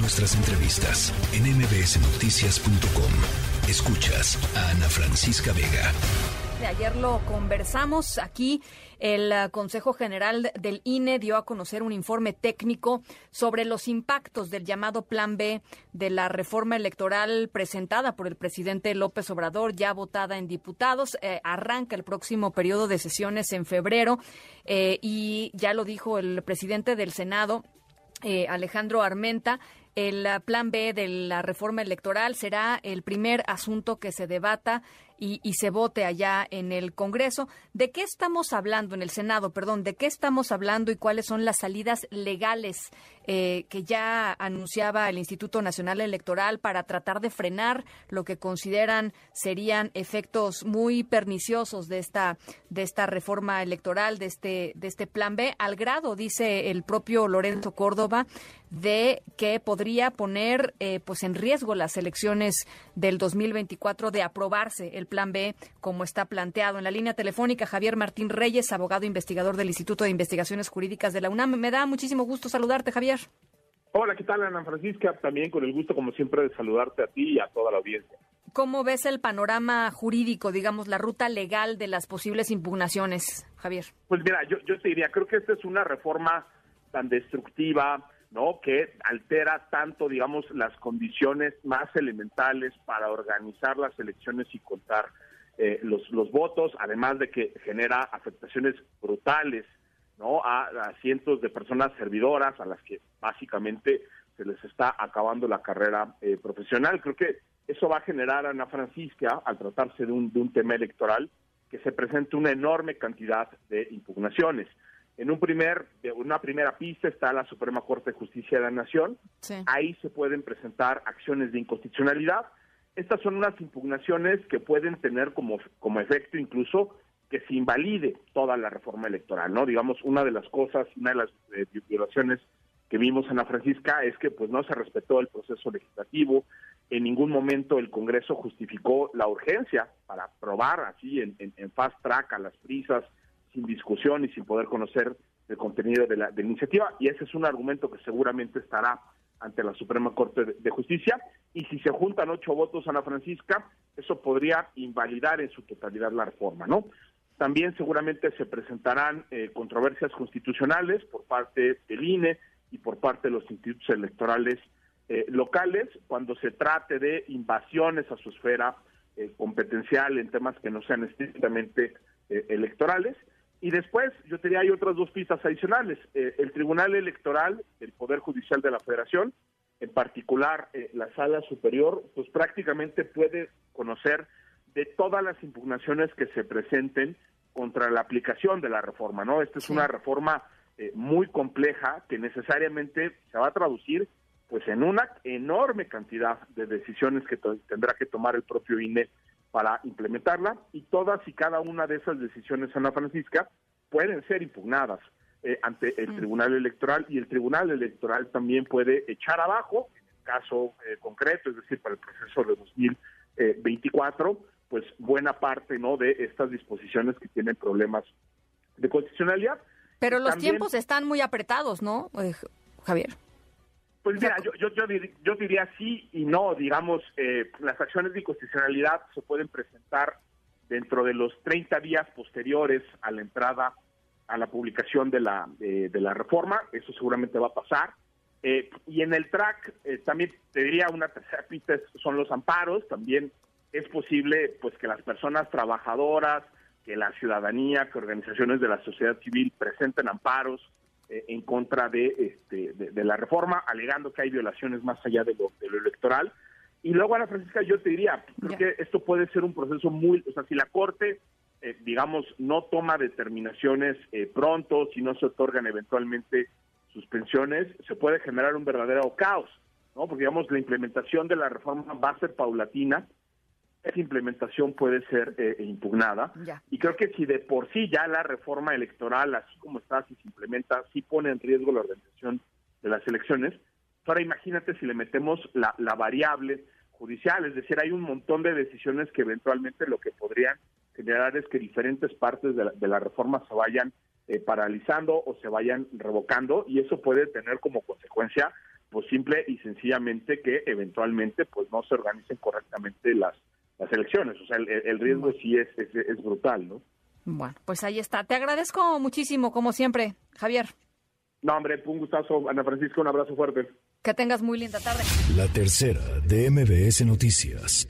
Nuestras entrevistas en mbsnoticias.com. Escuchas a Ana Francisca Vega. Ayer lo conversamos aquí. El uh, Consejo General del INE dio a conocer un informe técnico sobre los impactos del llamado Plan B de la reforma electoral presentada por el presidente López Obrador, ya votada en diputados. Eh, arranca el próximo periodo de sesiones en febrero eh, y ya lo dijo el presidente del Senado, eh, Alejandro Armenta, el uh, plan B de la reforma electoral será el primer asunto que se debata y, se vote allá en el Congreso. ¿De qué estamos hablando en el Senado? Perdón, ¿de qué estamos hablando y cuáles son las salidas legales eh, que ya anunciaba el Instituto Nacional Electoral para tratar de frenar lo que consideran serían efectos muy perniciosos de esta de esta reforma electoral, de este de este plan B, al grado dice el propio Lorenzo Córdoba de que podría poner eh, pues en riesgo las elecciones del 2024 de aprobarse el plan B como está planteado. En la línea telefónica, Javier Martín Reyes, abogado investigador del Instituto de Investigaciones Jurídicas de la UNAM. Me da muchísimo gusto saludarte, Javier. Hola, ¿qué tal, Ana Francisca? También con el gusto, como siempre, de saludarte a ti y a toda la audiencia. ¿Cómo ves el panorama jurídico, digamos, la ruta legal de las posibles impugnaciones, Javier? Pues mira, yo, yo te diría, creo que esta es una reforma tan destructiva, ¿no? Que altera tanto, digamos, las condiciones más elementales para organizar las elecciones y contar eh, los, los votos, además de que genera afectaciones brutales, ¿no? A, cientos de personas servidoras a las que básicamente se les está acabando la carrera eh, profesional. Creo que eso va a generar, Ana Francisca, al tratarse de un, de un tema electoral, que se presente una enorme cantidad de impugnaciones. En un primer, una primera pista está la Suprema Corte de Justicia de la Nación. Ahí se pueden presentar acciones de inconstitucionalidad. Estas son unas impugnaciones que pueden tener como, como efecto incluso que se invalide toda la reforma electoral, ¿no? Digamos, una de las cosas, una de las eh, violaciones que vimos en la Francisca es que pues no se respetó el proceso legislativo, en ningún momento el Congreso justificó la urgencia para aprobar así en, en fast track a las prisas sin discusión y sin poder conocer el contenido de la, iniciativa, y ese es un argumento que seguramente estará ante la Suprema Corte de, Justicia, y si se juntan ocho votos a la Francisca, eso podría invalidar en su totalidad la reforma, ¿no? También seguramente se presentarán eh, controversias constitucionales por parte del INE y por parte de los institutos electorales eh, locales cuando se trate de invasiones a su esfera eh, competencial en temas que no sean estrictamente electorales. Y después, yo tenía hay otras dos pistas adicionales. Eh, el Tribunal Electoral, el Poder Judicial de la Federación, en particular eh, la Sala Superior, pues prácticamente puede conocer de todas las impugnaciones que se presenten contra la aplicación de la reforma, ¿no? Esta es una reforma eh, muy compleja que necesariamente se va a traducir pues en una enorme cantidad de decisiones que tendrá que tomar el propio INE para implementarla y todas y cada una de esas decisiones, Ana Francisca, pueden ser impugnadas eh, ante el mm. Tribunal Electoral y el Tribunal Electoral también puede echar abajo, en el caso eh, concreto, es decir, para el proceso de 2024, pues buena parte no de estas disposiciones que tienen problemas de constitucionalidad. Pero los tiempos están muy apretados, ¿no, eh, Javier? Pues mira, yo, yo, yo, diría sí y no, digamos, eh, las acciones de inconstitucionalidad se pueden presentar dentro de los 30 días posteriores a la entrada a la publicación de la, de la reforma, eso seguramente va a pasar. Eh, y en el track, eh, también te diría una tercera pista, son los amparos, también es posible pues que las personas trabajadoras, que la ciudadanía, que organizaciones de la sociedad civil presenten amparos eh, en contra de, este, de, la reforma, alegando que hay violaciones más allá de lo, de lo electoral. Y luego, Ana Francisca, yo te diría, creo que esto puede ser un proceso muy, o sea, si la Corte, eh, digamos, no toma determinaciones eh, pronto, si no se otorgan eventualmente suspensiones, se puede generar un verdadero caos, ¿no? Porque, digamos, la implementación de la reforma va a ser paulatina, esa implementación puede ser eh, impugnada. Y creo que si de por sí ya la reforma electoral, así como está, si se implementa, sí pone en riesgo la organización de las elecciones, ahora imagínate si le metemos la, variable judicial, es decir, hay un montón de decisiones que eventualmente lo que podrían generar es que diferentes partes de la, reforma se vayan eh, paralizando o se vayan revocando y eso puede tener como consecuencia pues simple y sencillamente que eventualmente pues no se organicen correctamente las, las elecciones. O sea, el, riesgo sí es, es, brutal, ¿no? Bueno, pues ahí está. Te agradezco muchísimo, como siempre, Javier. No, hombre, un gustazo, Ana Francisca, un abrazo fuerte. Que tengas muy linda tarde. La tercera de MBS Noticias.